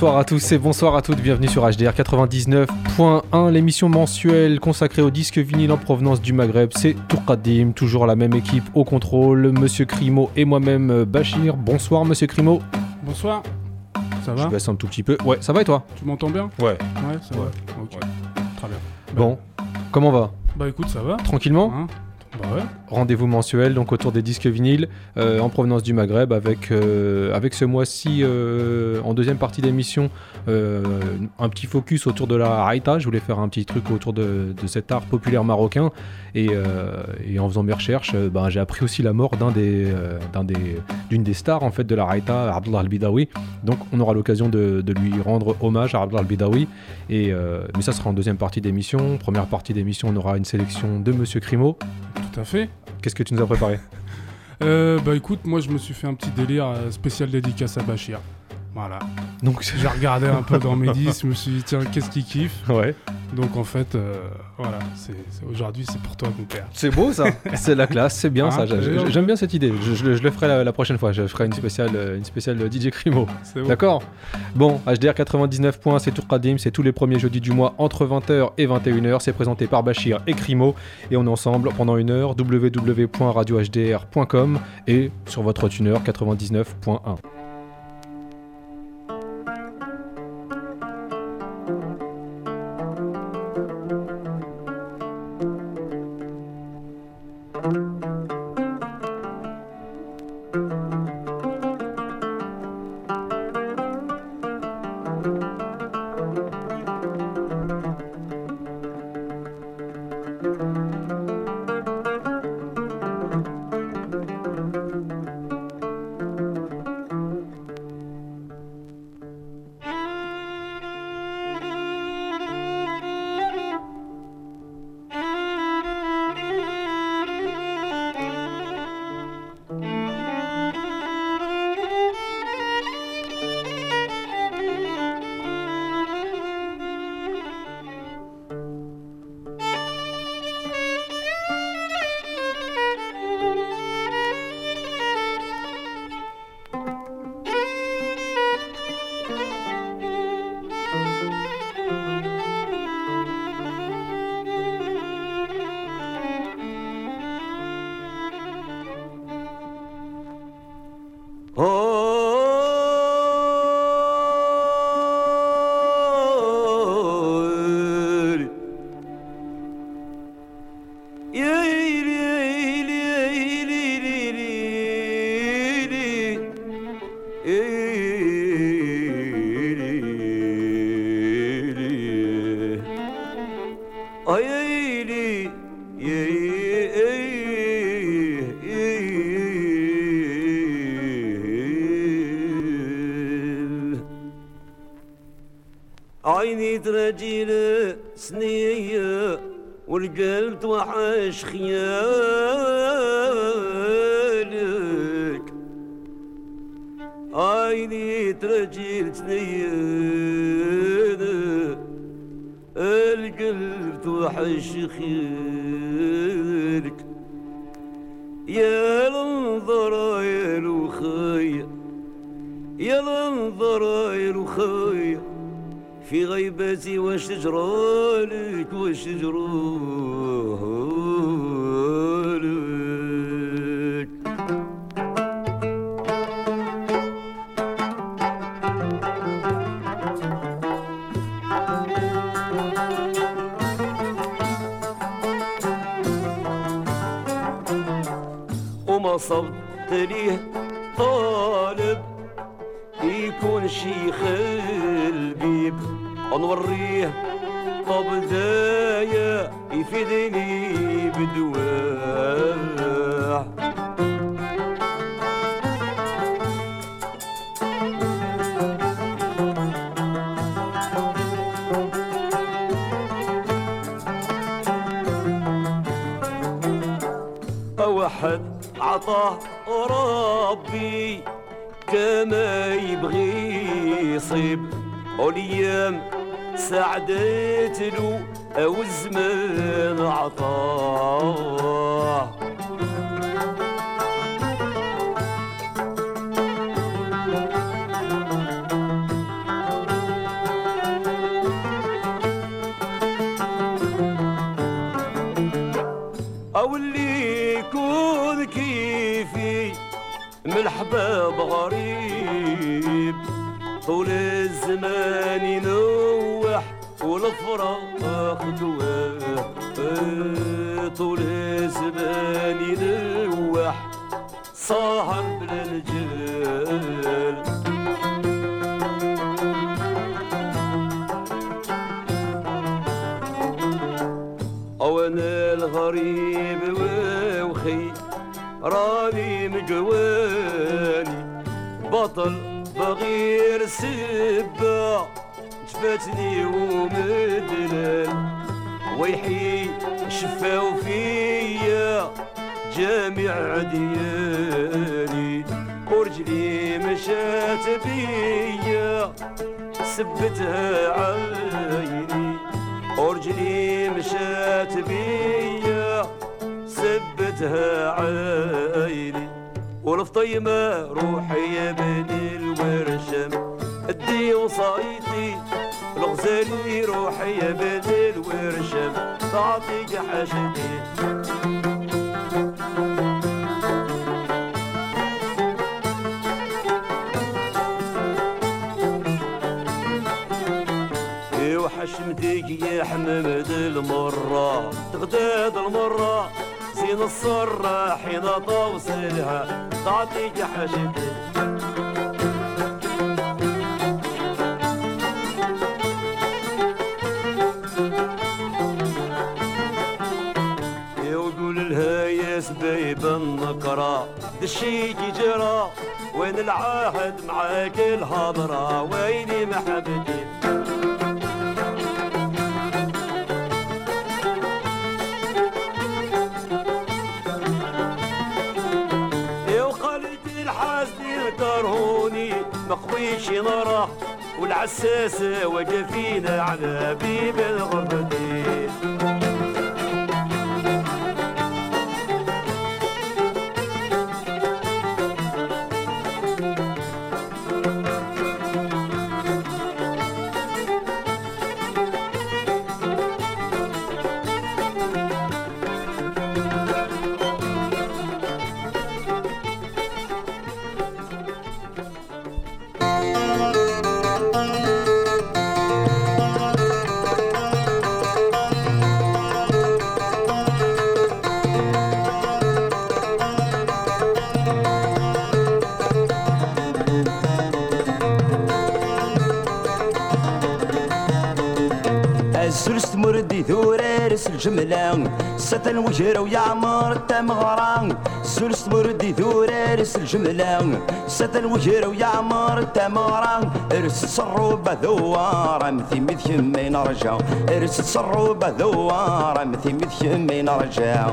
Bonsoir à tous et bonsoir à toutes, bienvenue sur HDR 99.1, l'émission mensuelle consacrée au disque vinyle en provenance du Maghreb. C'est Tourkadim, toujours la même équipe au contrôle, Monsieur Crimo et moi-même Bachir. Bonsoir Monsieur Crimo. Bonsoir. Ça va Je baisse un tout petit peu. Ouais, ça va et toi Tu m'entends bien Ouais. Ouais, ça Ouais. va. Ok. Très bien. Bon, comment va Bah écoute, ça va. Tranquillement Hein bah. Rendez-vous mensuel donc autour des disques vinyles euh, en provenance du Maghreb avec, euh, avec ce mois-ci euh, en deuxième partie d'émission un petit focus autour de la Haïta. Je voulais faire un petit truc autour de, cet art populaire marocain et, en faisant mes recherches, ben, j'ai appris aussi la mort d'un des, d'un des, d'une des stars en fait de la Haïta, Abdullah Al-Bidawi. Donc on aura l'occasion de, lui rendre hommage à Abdullah Al-Bidawi. Et, mais ça sera en deuxième partie d'émission. Première partie d'émission, on aura une sélection de Monsieur Crimo. Tout à fait. Qu'est-ce que tu nous as préparé? Euh, bah écoute, moi je me suis fait un petit délire euh, spécial dédicace à Bachir. Voilà. Donc, J'ai regardé un peu dans mes disques, je me suis dit tiens, qu'est-ce qu'il kiffe ouais. Donc en fait, euh, voilà, c'est, c'est- aujourd'hui c'est pour toi mon père. C'est beau ça, c'est la classe, c'est bien ça. J'ai- d'ailleurs. J'aime bien cette idée. Je, je le- je le ferai la, la prochaine fois. Je ferai une spéciale, euh, une spéciale DJ Crimo. C'est bon. D'accord? Bon, HDR 99 points, c'est Tourkadim, c'est tous les premiers jeudis du mois entre 20h et 21h. C'est présenté par Bachir et Crimo. Et on est ensemble pendant une heure, www.radiohdr.com et sur votre tuner 99.1. وصلت ليه طالب يكون شيخ البيب نوريه طب دايا يفيدني بدواه عيني والفطيمة روحي يا بني الورشم. أدي وصايتي الغزالي روحي يا بني الورشم. تعطيك حاجتي وحشمتك يا حمد المرة تغداد المرة زين الصرة حين توصلها تعطيك حاجتك يقول لها يا سبيب النكرة دشيكي جرى. وين العهد معاك الهضرة؟ ويني محبتي؟ ويشي نروح والعساس وقفينا على بيب الغربتين الجملة ستا الوجر ويا عمر تمغرا سل صبر دي ذور ارس الجملة. ستا الوجر ويا مر تمغرا ارس الصروبة ذوار مثي مثي من رجع ارس الصروبة ذوار مثي مثي من رجع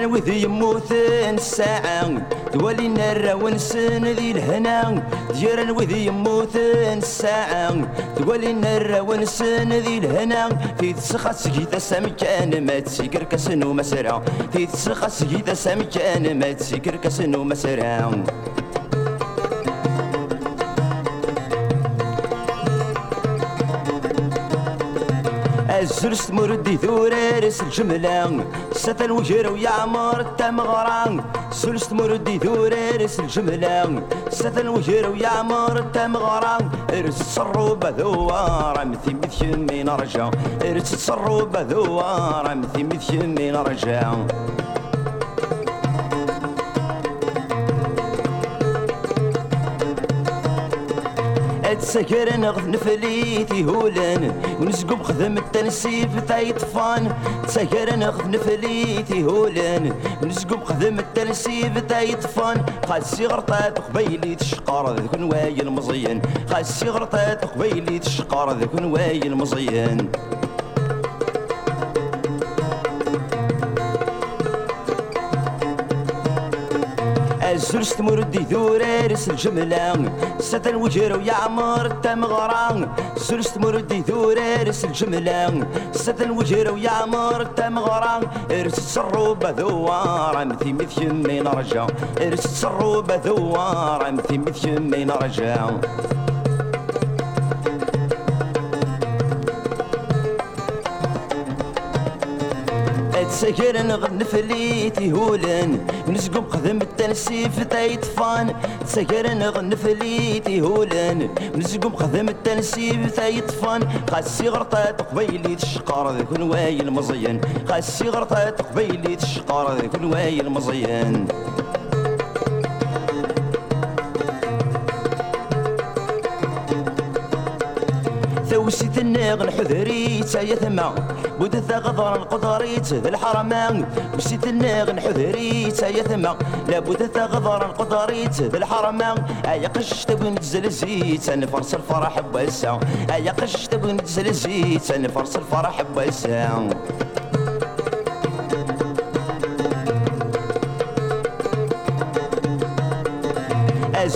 غير وذي يموتن الساعة دولي نرى ونسن ذي الهنا. ديرن وذي يموتن الساعة دولي نرى ونسن ذي الهنا. في تسخى سجيدة سمكان ما تسيكر كسن ومسرع في تسخى سجيدة سمكان ما تسيكر كسن ومسرع الزرس مردي ثورارس الجملة. ستن وجر ويعمر التمغران سلس مردي ثورارس الجملة. ستن وجر ويعمر التمغران ارس الصروبة ذوارة مثي مثي رجع ارس الصروبة ذوارة مثي مثي رجع تسكر نغف نفليتي هولان ونسقب خدم التنسيف تاي طفان تسكر نغف نفليتي هولان ونسقب خدم التنسيف تاي طفان خاسي غرطات قبيلي تشقر ذاك نوايا المزين. خاسي غرطات قبيلي تشقر ذاك نوايا المزين. الزرس تمرد ذورارس الجملة. سد الوجر ويعمر التمغرة الزرس تمرد ذورارس الجملة. سد الوجر ويعمر التمغرة ارس السروب ذوار مثي مثي من رجا ارس السروب ذوار مثي مثي من رجا تسكرن غد فليتي تيهولن نسقم قدم التنسيف تايت تايطفان تسكرن غد فليتي تيهولن نسقم قدم التنسيف تايت فان. قاسي غرطات قبيلي تشقر ذاك الواي المزين قاسي غرطات قبيلي تشقر ذاك الواي المزين ثوسيت الناغ الحذريت يا ثما بودت غضر القدريت ذا الحرمان. وسيت الناغ الحذريت يا ثما لا بودت غضر القدريت ذا الحرمان. أيا قش تبغي نتزل زيت نفرس الفرح بوسع أيا قش تبغي نتزل زيت نفرس الفرح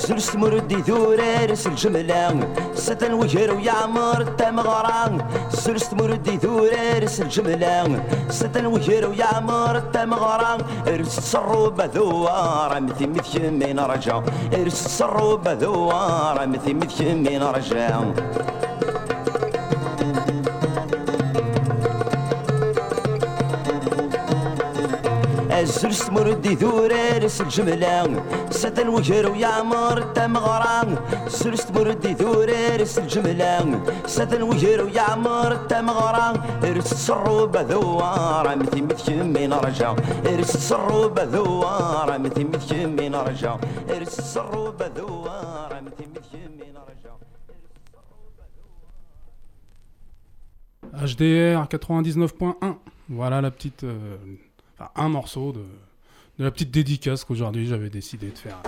زرس تمرد ذور ارس الجملة ست الوجر ويعمر التمغرة زرس تمرد ذور ارس الجملة ست الوجر ويعمر التمغرة ارس الصروب ذوار مثي مثي من رجع ارس الصروب ذوار مثي مثي من رجع الزرس مردي ثورارس الجملة ستن وجر ويعمر التمغران الزرس مردي ثورارس الجملة ستن وجر ويعمر التمغران ارس السروبة ذوار مثي مثي من رجع ارس السروبة ذوار مثي مثي من رجع ارس السروبة ذوار مثي مثي من رجع HDR 99.1. Voilà la petite. euh, enfin, un morceau de, de la petite dédicace qu'aujourd'hui j'avais décidé de faire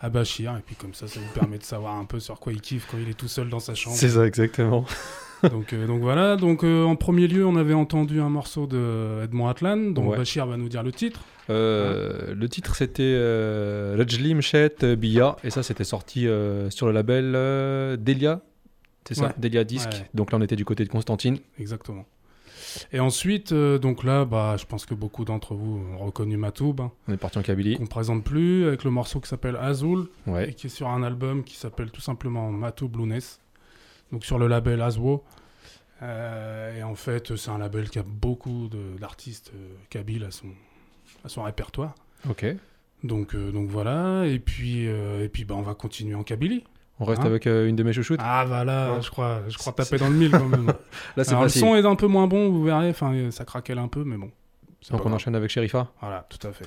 à Bachir. Et puis comme ça, ça vous permet de savoir un peu sur quoi il kiffe quand il est tout seul dans sa chambre. C'est ça, exactement. donc, euh, donc voilà. Donc euh, en premier lieu, on avait entendu un morceau de Edmond Atlan, dont Ouais. Bachir va nous dire le titre. Euh, le titre c'était euh, Rajli Bia et ça c'était sorti sur le label Delia, c'est ça? Ouais. Delia Disc. Donc là on était du côté de Constantine. Exactement. Et ensuite, euh, donc là, bah, je pense que beaucoup d'entre vous ont reconnu Matoub, hein, On est parti en Kabylie. qu'on présente plus, avec le morceau qui s'appelle Azul, et qui est sur un album qui s'appelle tout simplement Matou Blueness, donc sur le label Aswo. Euh, et en fait, c'est un label qui a beaucoup d'artistes euh, kabyles à son, à son répertoire. Ok. Donc, euh, donc voilà, et puis, et puis bah, on va continuer en Kabylie. On reste Hein avec euh, une de mes chouchoutes. Ah voilà, Ouais. je crois, je crois taper dans le mille quand même. là c'est Alors, le son est un peu moins bon, vous verrez, enfin ça craquelle un peu, mais bon. Donc on grave. enchaîne avec Sherifa. Voilà, tout à fait.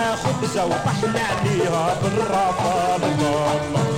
خبزة وطحنا عليها بالرافة الله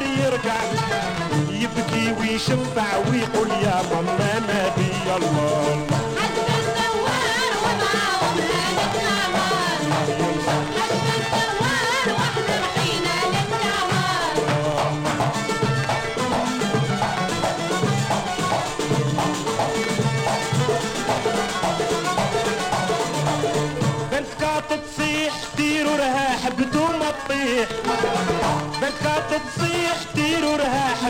يدور يرجع يبكي ويشفع ويقول يا ماما ما بي الله. حتى حتى تصيح ديروا رها حبتوا ما تطيح بنت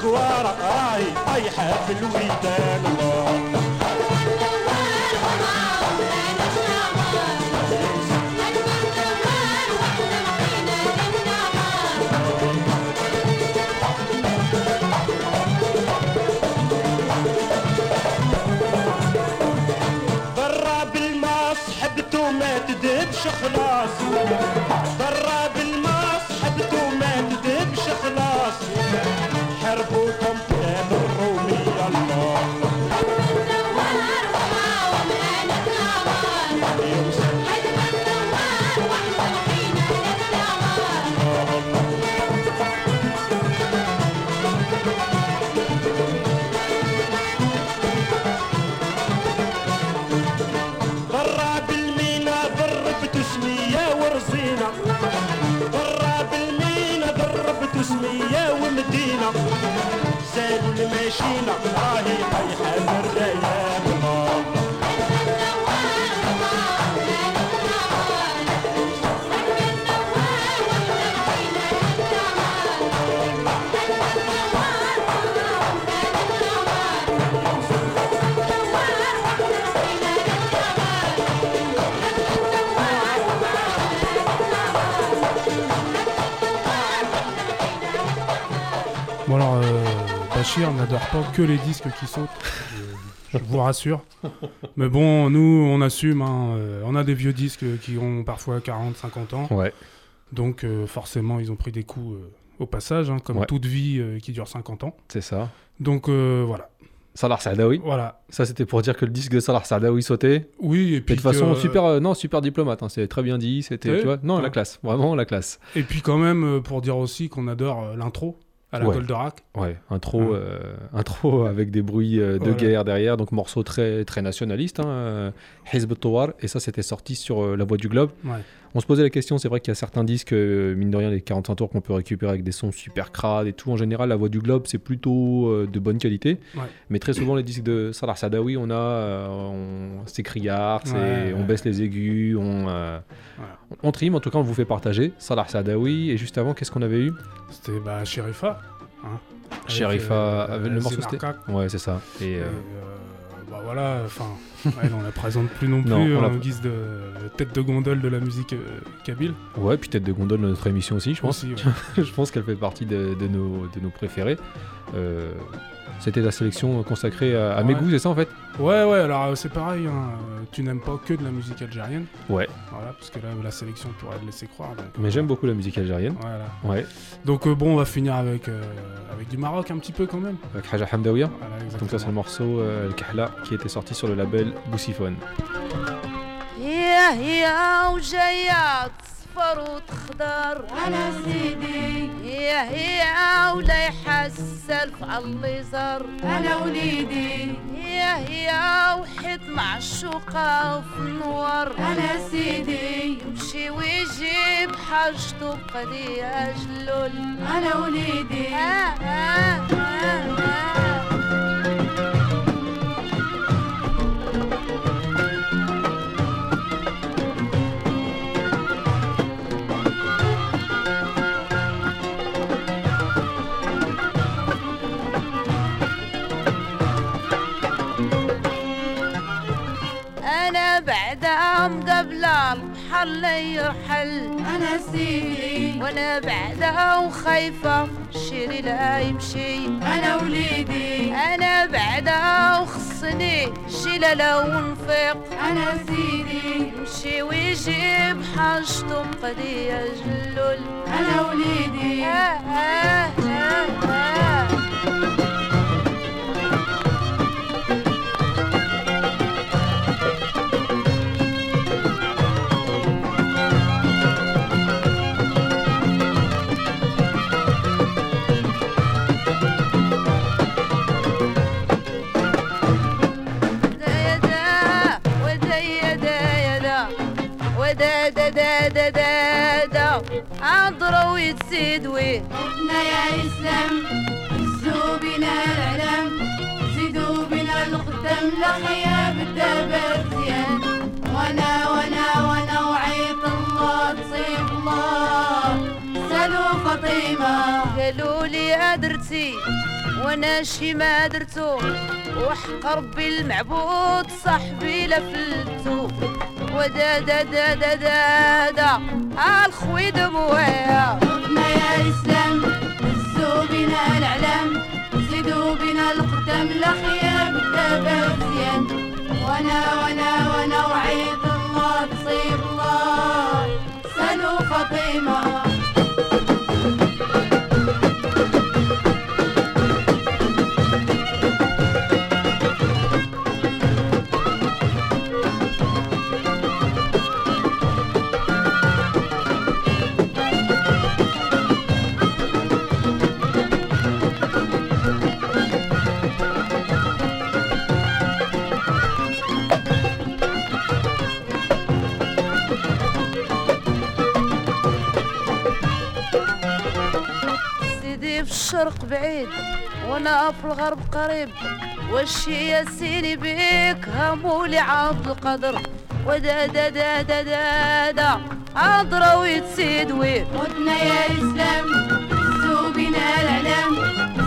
الكوارة راهي طايحة في الويدان ضرب ما تدبش خلاص. ضرب الماء ما تدبش خلاص. கூட்டம் pas que les disques qui sautent, je, je vous rassure. Mais bon, nous, on assume, hein, euh, on a des vieux disques qui ont parfois 40, 50 ans, Ouais, donc euh, forcément, ils ont pris des coups euh, au passage, hein, comme Ouais. toute vie qui dure 50 ans. c'est ça. Donc voilà, Salah Saadawi. voilà. Ça, c'était pour dire que le disque de Salah Saadawi sautait. Oui, et puis de toute façon, super, euh, non, super diplomate. hein, c'est très bien dit. C'était, tu vois, non, la classe, vraiment la classe. Et puis quand même, pour dire aussi qu'on adore l'intro à la Ouais. Goldorak. Ouais, intro, Ouais. euh, intro avec des bruits euh, de Voilà. guerre derrière, donc morceau très très nationaliste. Hein, euh, Hizb ut-Tawar, et ça, c'était sorti sur euh, La Voix du Globe. Ouais. On se posait la question, c'est vrai qu'il y a certains disques, euh, mine de rien, les 45 tours qu'on peut récupérer avec des sons super crades et tout. En général, La Voix du Globe, c'est plutôt euh, de bonne qualité. Ouais. Mais très souvent, les disques de Salah Sadawi, on a, euh, on- c'est criard, Ouais, on baisse les aigus, on, Voilà. on, on trime. En tout cas, on vous fait partager. Salah Sadawi, et juste avant, qu'est-ce qu'on avait eu? C'était bah, Sherifa. Hein, Avec, Sherifa, avec le morceau c'était. Ouais, c'est ça. Et, Et, voilà, enfin, ouais, on la présente plus non plus Non, en la- guise de tête de gondole de la musique euh, kabyle. ouais, puis tête de gondole de notre émission aussi, je pense. Aussi, ouais. je pense qu'elle fait partie de, de nos, de nos préférés. Euh, c'était la sélection euh, consacrée à, mes goûts, c'est ça en fait? Ouais, ouais, alors euh, c'est pareil, hein, euh, tu n'aimes pas que de la musique algérienne. Ouais. Voilà, parce que là, la sélection pourrait te laisser croire. Mais j'aime beaucoup la musique algérienne. Voilà. Ouais. Donc bon, on va finir avec, avec du Maroc un petit peu quand même. Avec Haja Hamdaouia. Voilà, donc ça, c'est le morceau euh, El Kahla qui était sorti sur le label Boussiphone. Yeah, yeah, oh, تصفر وتخضر. أنا سيدي. يا يا ولا يحسل في الليزر أنا وليدي. يا يا وحيد معشوقة وفي النور. أنا سيدي. يمشي ويجيب حاجته بقضية جلول أنا وليدي. آه آه آه آه. دام قبل لا يرحل أنا سيدي. وأنا بعدا وخايفة شيري لا يمشي. أنا وليدي. أنا بعدهم خصني شيلة لو نفيق أنا سيدي. يمشي ويجيب حاجته مقدي جلول أنا وليدي. آه آه آه آه. ويه حبنا يا إسلام زو بنا العلم زيدوا بنا القدام لخيا بالدبر زيان وأنا وأنا وأنا وعيت الله تصيب الله. سالوا فاطمة. قالوا لي أدرتي وأنا شي ما درتو. وحق ربي المعبود صاحبي لفلتو. ودا دا دا دا دا دا الخوي دمويا. يا اسلام هزوا بنا الإعلام وزيدوا بنا القدام الاخيار بالدابة وزيان وأنا وأنا وأنا وعيد الله تصيب الله. سألوا فاطمة. الشرق بعيد وأنا في الغرب قريب. وشي ياسيني بيك همولي عبد القدر. ودا دا دا دا دا دا عذرا ويتسيد وين متنا يا الإسلام زو بنا الإعلام.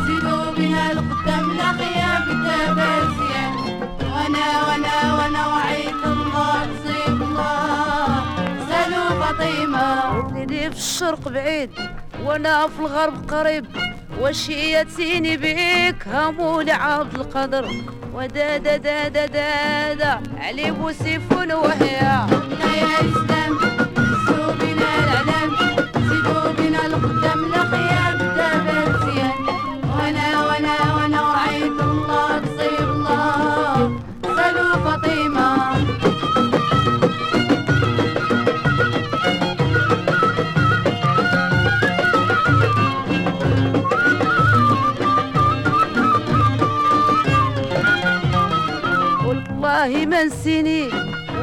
زيدوا بنا القدام الأخيار كتاب الزيان وأنا وأنا وأنا وعيت الله تصيب الله. سالوا فاطمة. ودني في الشرق بعيد وأنا في الغرب قريب. وش يتيني بيك همو عبد القدر. ودا دا دا دا دا, دا علي بوسيف وهيا يا إسلام سوبنا العلم سيبوا بنا القدام والله ما نسيني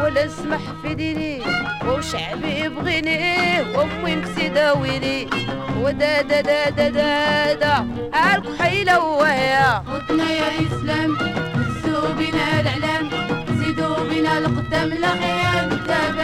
ولا اسمح في ديني. وشعبي يبغيني وأمي مكسداويني ودا دا دا دا دا دا عالك حيلة وهيا متنا يا الإسلام زو بنا الإعلام. زيدوا بنا القدام الأخيار كتاب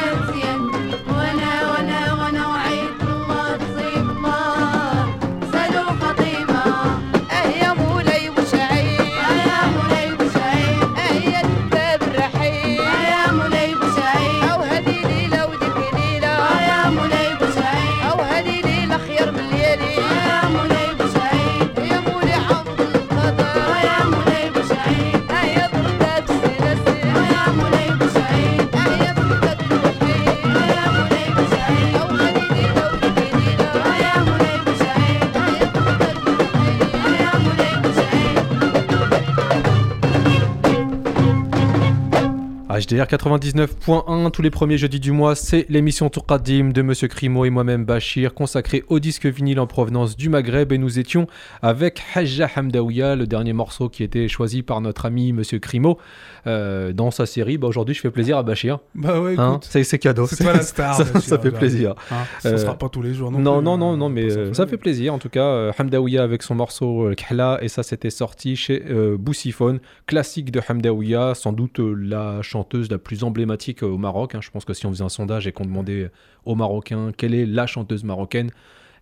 HDR 99.1, tous les premiers jeudis du mois, c'est l'émission Tourkadim de Monsieur Crimo et moi-même Bachir, consacrée au disque vinyle en provenance du Maghreb. Et nous étions avec Hajja Hamdaouia, le dernier morceau qui était choisi par notre ami Monsieur Crimo euh, dans sa série. Bah, Aujourd'hui, je fais plaisir à Bachir. Bah ouais, Hein, c'est cadeau. c'est la star. ça, sûr, ça fait j'arrive. plaisir. Hein, ça Euh, sera pas tous les jours non Non, plus, non, hein, non, non, on mais euh, ça fait plaisir. En tout cas, euh, Hamdaouia avec son morceau Khla, et ça, c'était sorti chez euh, Boussiphone, classique de Hamdaouia, sans doute la chanteuse la plus emblématique euh, au Maroc. hein. Je pense que si on faisait un sondage et qu'on demandait aux Marocains quelle est la chanteuse marocaine,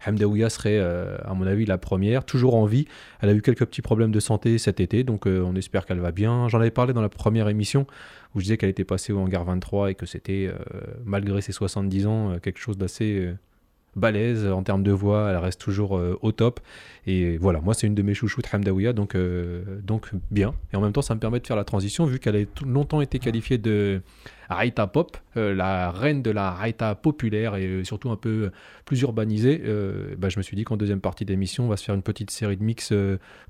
Hamdaouia serait, euh, à mon avis, la première, toujours en vie. Elle a eu quelques petits problèmes de santé cet été, donc euh, on espère qu'elle va bien. J'en avais parlé dans la première émission où je disais qu'elle était passée au hangar 23 et que c'était, malgré ses 70 ans, quelque chose d'assez balèze en termes de voix. Elle reste toujours euh, au top. Et voilà, moi, c'est une de mes chouchoutes, Hamdaouia, donc, euh, donc bien. Et en même temps, ça me permet de faire la transition, vu qu'elle a longtemps été qualifiée de Raïta Pop, euh, la reine de la Raïta populaire et surtout un peu plus urbanisée. bah, je me suis dit qu'en deuxième partie d'émission, on va se faire une petite série de mix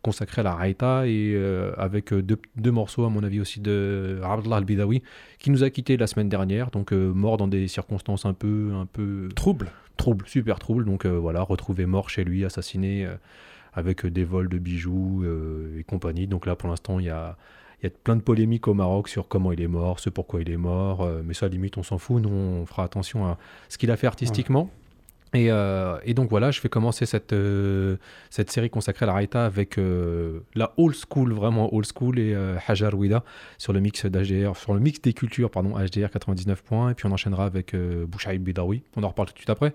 consacrée à la Raïta et avec deux, morceaux, à mon avis, aussi de Abdallah Al-Bidawi, qui nous a quittés la semaine dernière, donc mort dans des circonstances un peu, un peu Trouble. Trouble, super trouble. Donc euh, voilà, retrouvé mort chez lui, assassiné euh, avec euh, des vols de bijoux et compagnie. Donc là, pour l'instant, il y a, y a plein de polémiques au Maroc sur comment il est mort, ce pourquoi il est mort. mais ça, limite, on s'en fout. Nous, on fera attention à ce qu'il a fait artistiquement. Et, euh, et donc voilà, je vais commencer cette, euh, cette série consacrée à la Raïta avec euh, la old school, vraiment old school, et Hajar Ouida sur le mix d'HDR, sur le mix des cultures, pardon, HDR 99 points, et puis on enchaînera avec Bouchaïd Bidawi. On en reparle tout de suite après.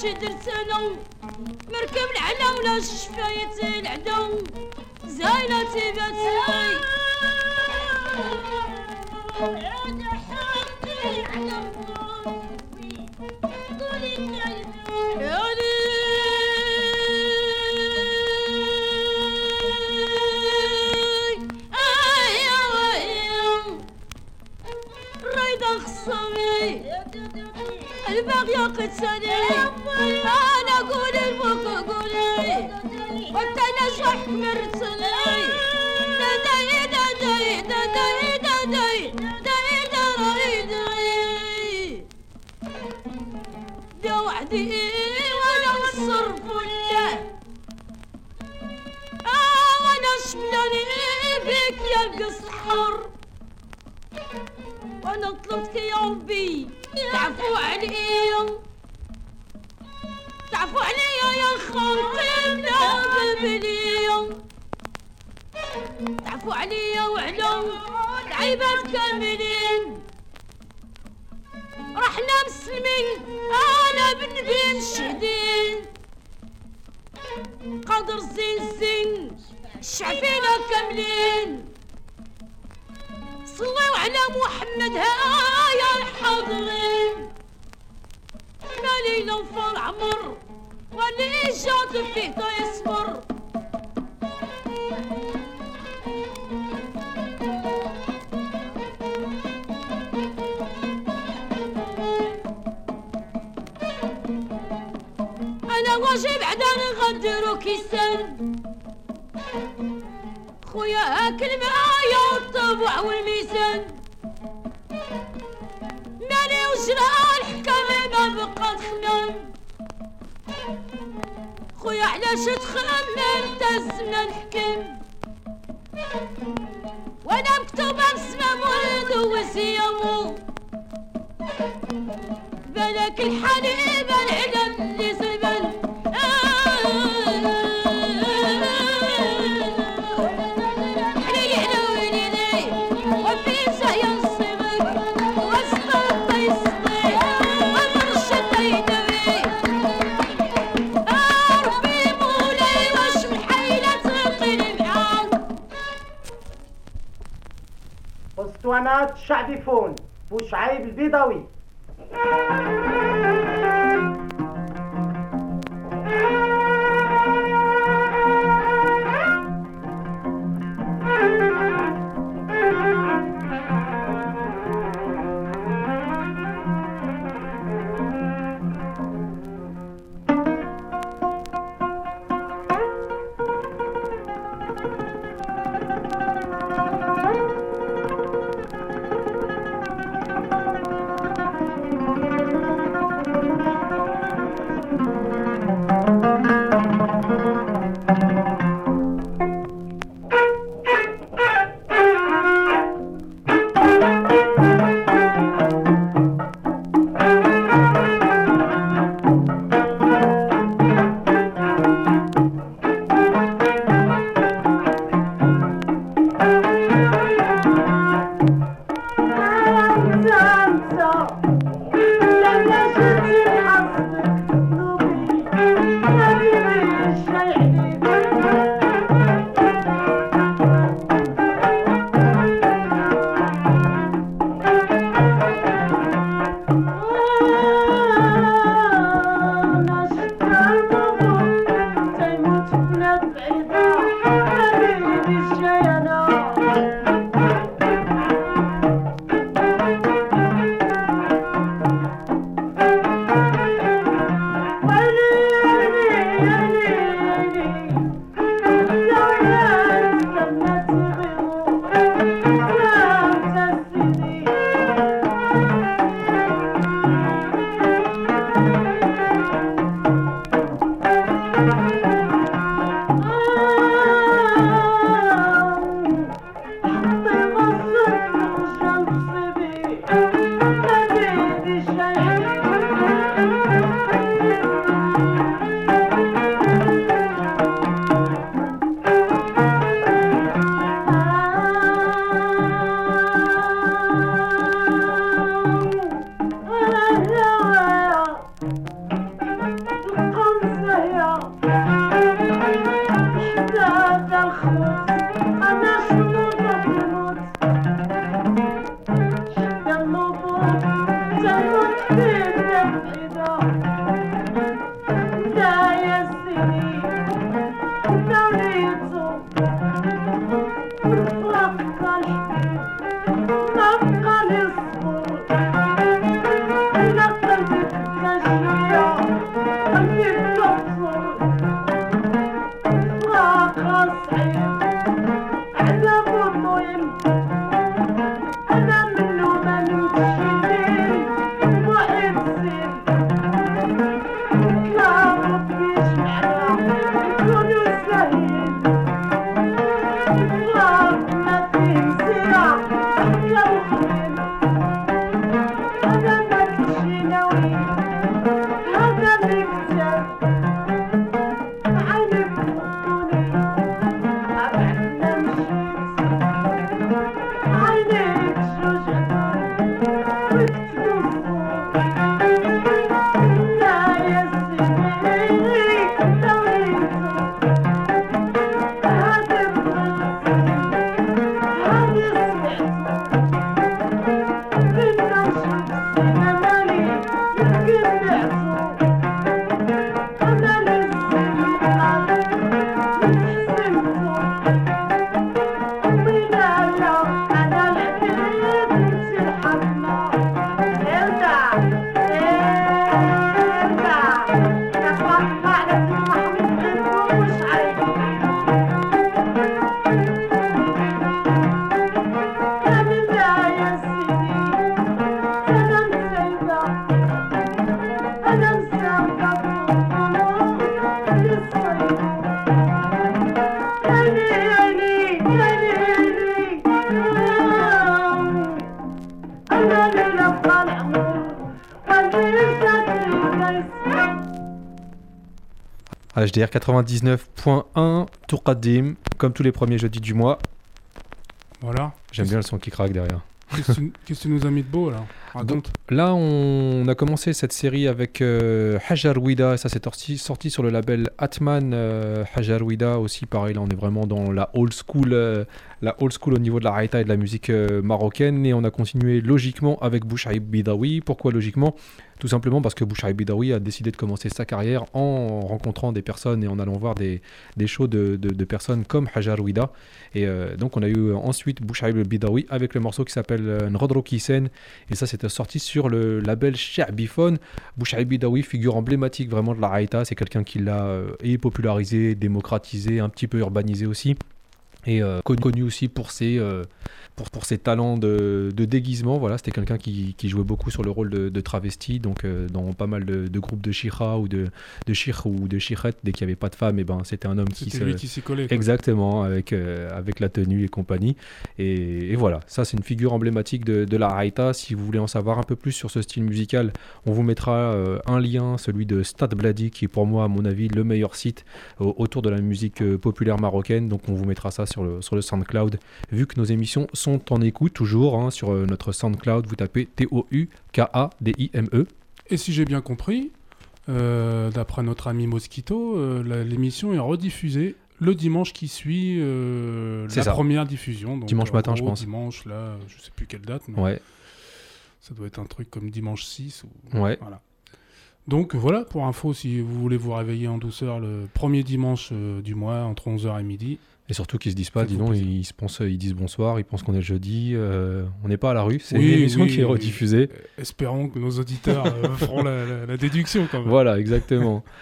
شي درت أنا مركب العلا ولا شفايات العدو زاينه تيبات البي عاد الباغي قد سنين وأنا طلبتك يا ربي. تعفو عليا تعفو عليا يا خاطر بليا تعفو عليا وعلى العيبات كاملين. رحنا مسلمين أنا بالنبي مشهدين. قدر زين زين شعبنا كاملين. صلوا على محمد ها ينفر عمر ولا الجود فيه يصفر أنا واجي بعدا نغدر وكيسن. خويا هاك المرايا والطبع والميزان. مالي وجراه خمام خويا علاش تخمم تزمنا الحكم وأنا مكتوبة بسمة ولد وسيامو بالك الحليب العلم اللي اسطوانات شعبي فون بوشعيب البيضاوي. HDR 99.1, Tourkadim, comme tous les premiers jeudis du mois. Voilà. J'aime bien le son qui craque derrière. Qu'est-ce que tu- nous as mis de beau là? Raconte. Là, on a commencé cette série avec euh, Hajar Wida, ça c'est sorti, sorti sur le label Atman euh, Hajar Wida aussi. Pareil, là on est vraiment dans la old school, euh, la old school au niveau de la raïta et de la musique euh, marocaine. Et on a continué logiquement avec Bouchaïb Bidawi. Pourquoi logiquement? Tout simplement parce que Bouchaïb Bidawi a décidé de commencer sa carrière en rencontrant des personnes et en allant voir des, des shows de, personnes comme Hajar Wida. Et euh, donc on a eu ensuite Bouchaïb Bidawi avec le morceau qui s'appelle euh, Nrodro Kisen. Et ça, c'était sorti sur le label Sha'bifone. Bouchaïb Bidawi, figure emblématique vraiment de la Haïta. C'est quelqu'un qui l'a euh, popularisé, démocratisé, un petit peu urbanisé aussi. Et euh, connu, aussi pour ses, euh, pour, pour ses talents de, de déguisement. Voilà, c'était quelqu'un qui, qui jouait beaucoup sur le rôle de, de travesti, donc euh, dans pas mal de, de groupes de shira ou de, de shir ou de shirette. Dès qu'il n'y avait pas de femme, et ben, c'était un homme qui se... lui qui s'y collait. quoi. Exactement, avec, euh, avec la tenue et compagnie. Et, et voilà, ça c'est une figure emblématique de, de la Haïta. Si vous voulez en savoir un peu plus sur ce style musical, on vous mettra euh, un lien, celui de Stade Blady, qui est pour moi, à mon avis, le meilleur site au- autour de la musique populaire marocaine. Donc on vous mettra ça sur le, sur le SoundCloud. Vu que nos émissions sont en écoute toujours hein, sur euh, notre SoundCloud, vous tapez T-O-U-K-A-D-I-M-E. Et si j'ai bien compris, euh, d'après notre ami Mosquito, euh, l'émission est rediffusée le dimanche qui suit euh, la ça. première diffusion. Donc, Dimanche matin, je pense. Dimanche, là, je sais plus quelle date, mais Ouais. ça doit être un truc comme dimanche 6. Ou... Ouais. Voilà. Donc voilà, pour info, si vous voulez vous réveiller en douceur le premier dimanche du mois, entre 11h et midi, Et surtout qu'ils se disent pas, dis donc, ils, se pensent, ils disent bonsoir, ils pensent qu'on est le jeudi, euh, on n'est pas à la rue, c'est Oui, une émission oui, qui est oui. rediffusée. espérons que nos auditeurs euh, feront la, la- la déduction quand même. Voilà, exactement.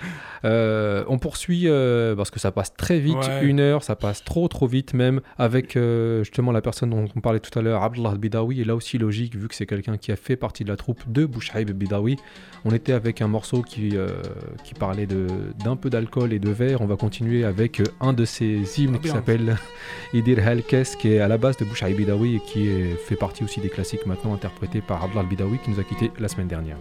Euh, on poursuit euh, parce que ça passe très vite, Ouais. une heure, ça passe trop trop vite même, avec euh, justement la personne dont on parlait tout à l'heure, Abdullah Bidawi, et là aussi logique, vu que c'est quelqu'un qui a fait partie de la troupe de Bouchaïb Bidawi. On était avec un morceau qui, qui parlait d'un peu d'alcool et de verre. On va continuer avec un de ses hymnes qui s'appelle Idir Halkes, qui est à la base de Bouchaïb Bidawi et qui est- fait partie aussi des classiques maintenant interprétés par Abdullah Bidawi qui nous a quittés la semaine dernière.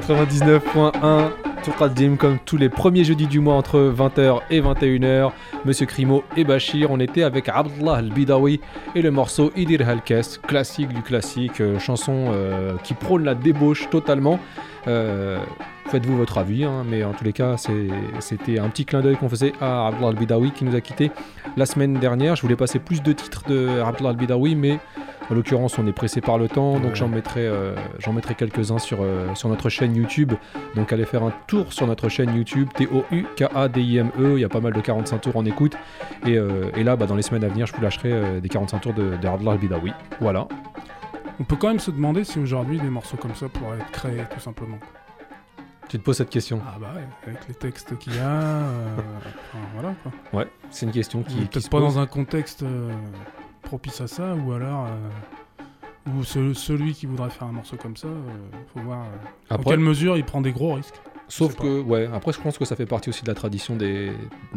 99.1 Tourqadim comme tous les premiers jeudis du mois entre 20h et 21h. Monsieur Crimo et Bachir, on était avec Abdullah Al-Bidawi et le morceau Idir Halkes, classique du classique, euh, chanson euh, qui prône la débauche totalement. Euh, Faites-vous votre avis, hein, mais en tous les cas, c'était un petit clin d'œil qu'on faisait à Abdullah Al-Bidawi qui nous a quitté la semaine dernière. Je voulais passer plus de titres de Abdullah Al-Bidawi, mais en l'occurrence, on est pressé par le temps, donc j'en mettrai, euh, j'en mettrai quelques-uns sur, euh, sur notre chaîne YouTube. Donc allez faire un tour sur notre chaîne YouTube, T-O-U-K-A-D-I-M-E. Il y a pas mal de 45 tours en écoute. Et, euh, et là, bah, dans les semaines à venir, je vous lâcherai des 45 tours de, de Abdullah Al-Bidawi. Voilà. On peut quand même se demander si aujourd'hui des morceaux comme ça pourraient être créés, tout simplement. Tu te poses cette question Ah bah ouais, avec les textes qu'il y a, euh, enfin, voilà quoi. Ouais, c'est une question qui, peut-être pas pose. dans un contexte euh, propice à ça, ou alors euh, ou ce- celui qui voudrait faire un morceau comme ça, euh, faut voir euh, dans Après- quelle mesure il prend des gros risques. Sauf que, ouais, après je pense que ça fait partie aussi de la tradition des,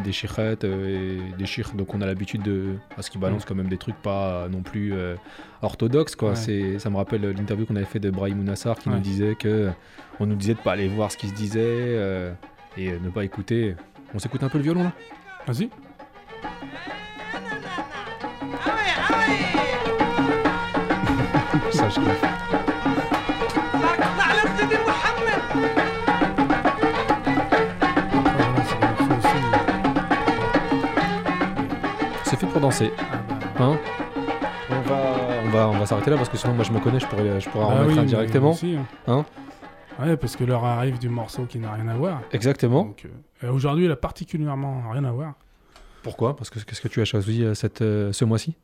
des chichettes euh, et des chirs, donc on a l'habitude de. à ce qu'ils balancent quand même des trucs pas non plus euh, orthodoxes, quoi. Ouais. C'est, ça me rappelle l'interview qu'on avait fait de Brahim Mounassar qui Ouais. nous disait que. On nous disait de pas aller voir ce qui se disait euh, et ne pas écouter. On s'écoute un peu le violon là? Vas-y. C'est fait pour danser. Hein on va, on va, on va s'arrêter là parce que sinon moi je me connais, je pourrais, je pourrais bah oui, directement. Hein. hein parce que l'heure arrive du morceau qui n'a rien à voir. Exactement. Euh, aujourd'hui, il a particulièrement rien à voir. Pourquoi? Parce que qu'est-ce que tu as choisi euh, euh, ce mois-ci?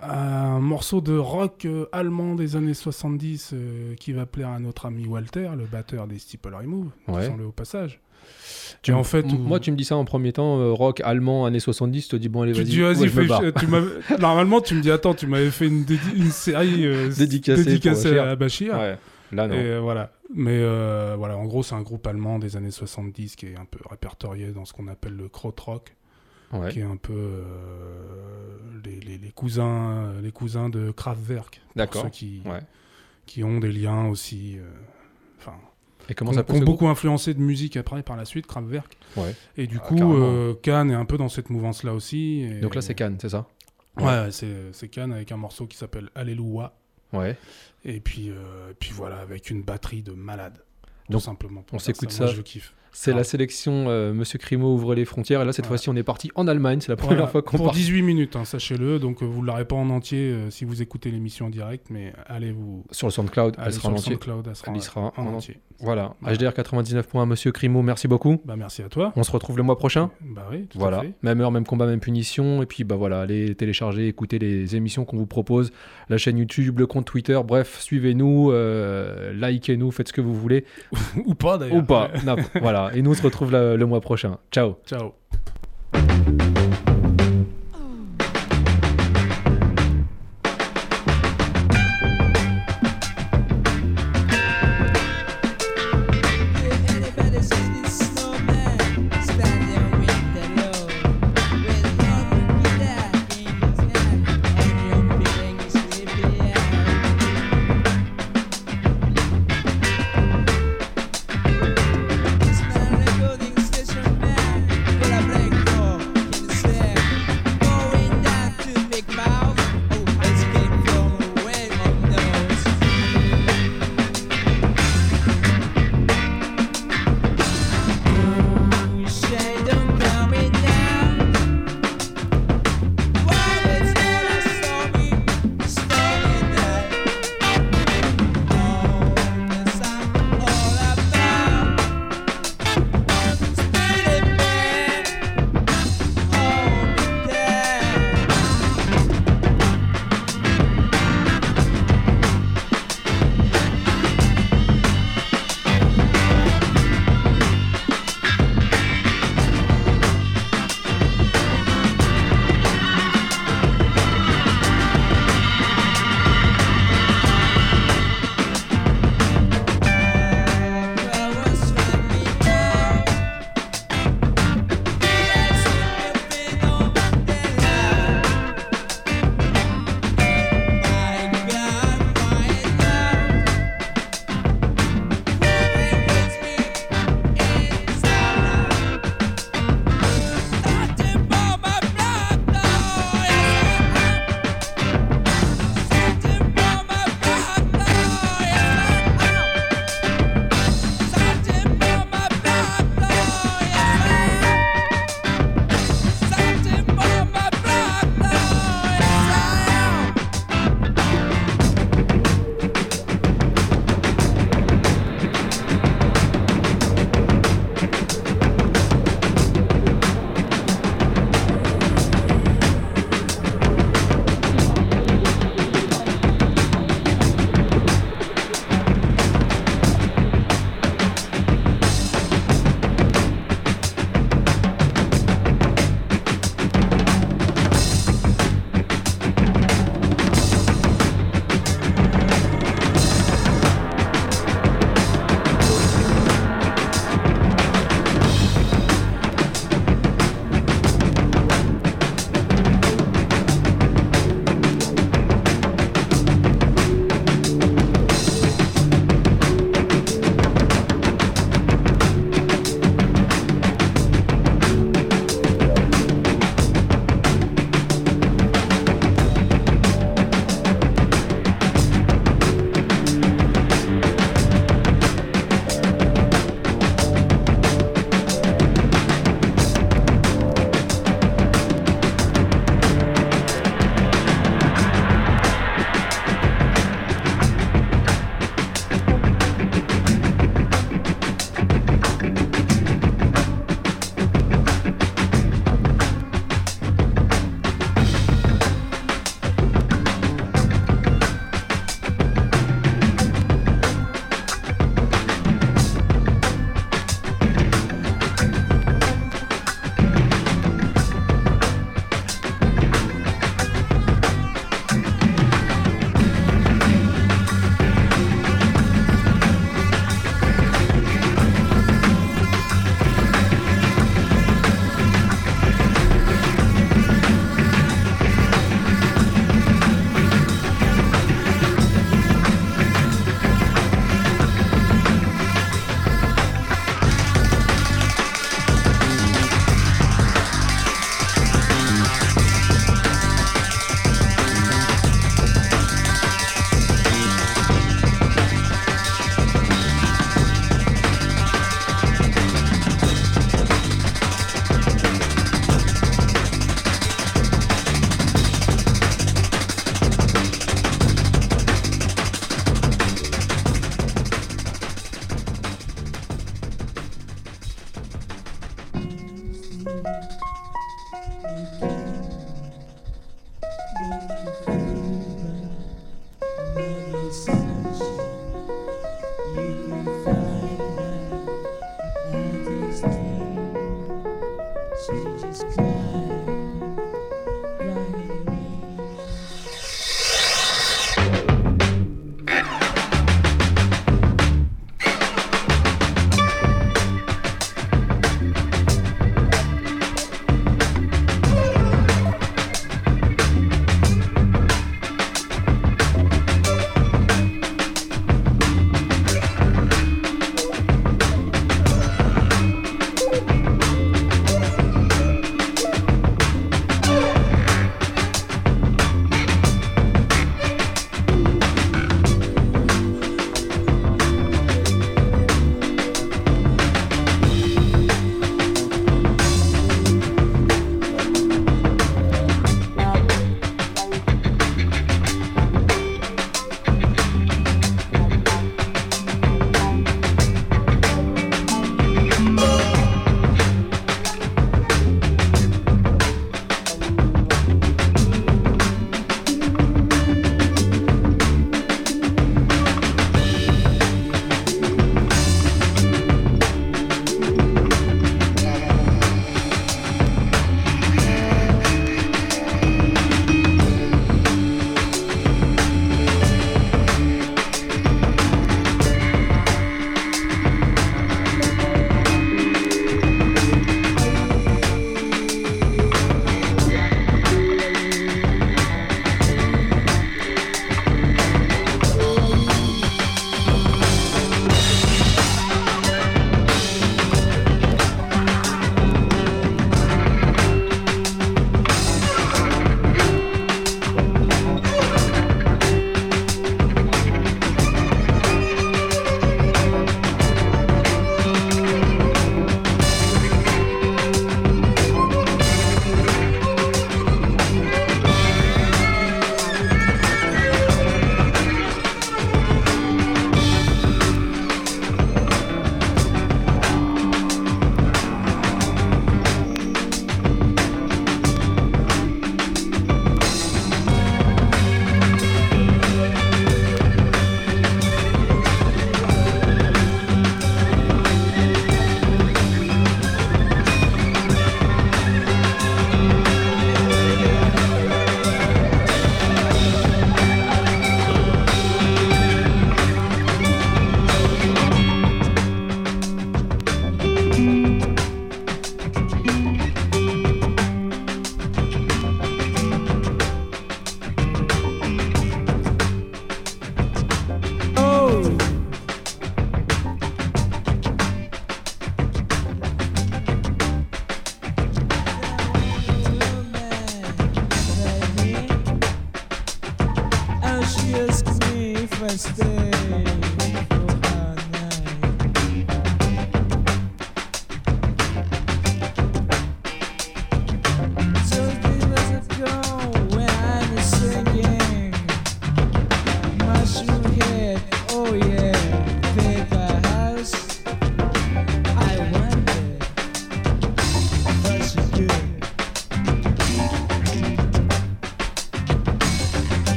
Un morceau de rock euh, allemand des années 70 euh, qui va plaire à notre ami Walter, le batteur des Steeple Remove. Ouais. Disons-le au passage. Tu Et en fait, moi tu me dis ça en premier temps, euh, rock allemand années 70, je te dis bon allez Tu vas-y. dis, vas-y, ouais, fais- tu Normalement, tu me dis, attends, tu m'avais fait une, dédi- une série Dédicacée à Bachir. Ouais. Là, non. Et voilà. Mais voilà, en gros, c'est un groupe allemand des années 70 qui est un peu répertorié dans ce qu'on appelle le krautrock. Ouais. Qui est un peu euh, les, les- les cousins, les cousins de Kraftwerk. D'accord. Ceux qui, Ouais. qui ont des liens aussi. euh, Enfin. Et comment qui ont- qui beaucoup influencé de musique après par la suite, Kraftwerk. Ouais. Et du Ah, coup, euh, Cannes est un peu dans cette mouvance-là aussi. et- Donc là c'est Cannes, c'est ça? Ouais, c'est c'est Cannes avec un morceau qui s'appelle Alléluia. Ouais. Et puis, euh, puis voilà, avec une batterie de malade. Tout Donc, simplement. pour on s'écoute Moi, ça. je kiffe. C'est Ah. la sélection euh, Monsieur Crimo ouvre les frontières et là cette Voilà. fois-ci on est parti en Allemagne, c'est la première Voilà, fois qu'on Pour part. 18 minutes, hein, sachez-le. Donc, euh, vous ne l'aurez pas en entier euh, si vous écoutez l'émission en direct, mais allez vous. Sur le SoundCloud, elle sera sur en le entier. SoundCloud, elle sera, Elle y sera en, en entier. Voilà. Voilà. HDR 99.1 Monsieur Crimo, merci beaucoup. Bah, merci à toi. On se retrouve le mois prochain. Bah oui, tout à voilà. fait. Même heure, même combat, même punition. Et puis bah voilà, allez télécharger, écouter les émissions qu'on vous propose, la chaîne YouTube, le compte Twitter. Bref, suivez-nous, euh, likez-nous, faites ce que vous voulez. Ou pas d'ailleurs. Ou pas. Non, voilà. Et nous on se retrouve le mois prochain. Ciao. Ciao.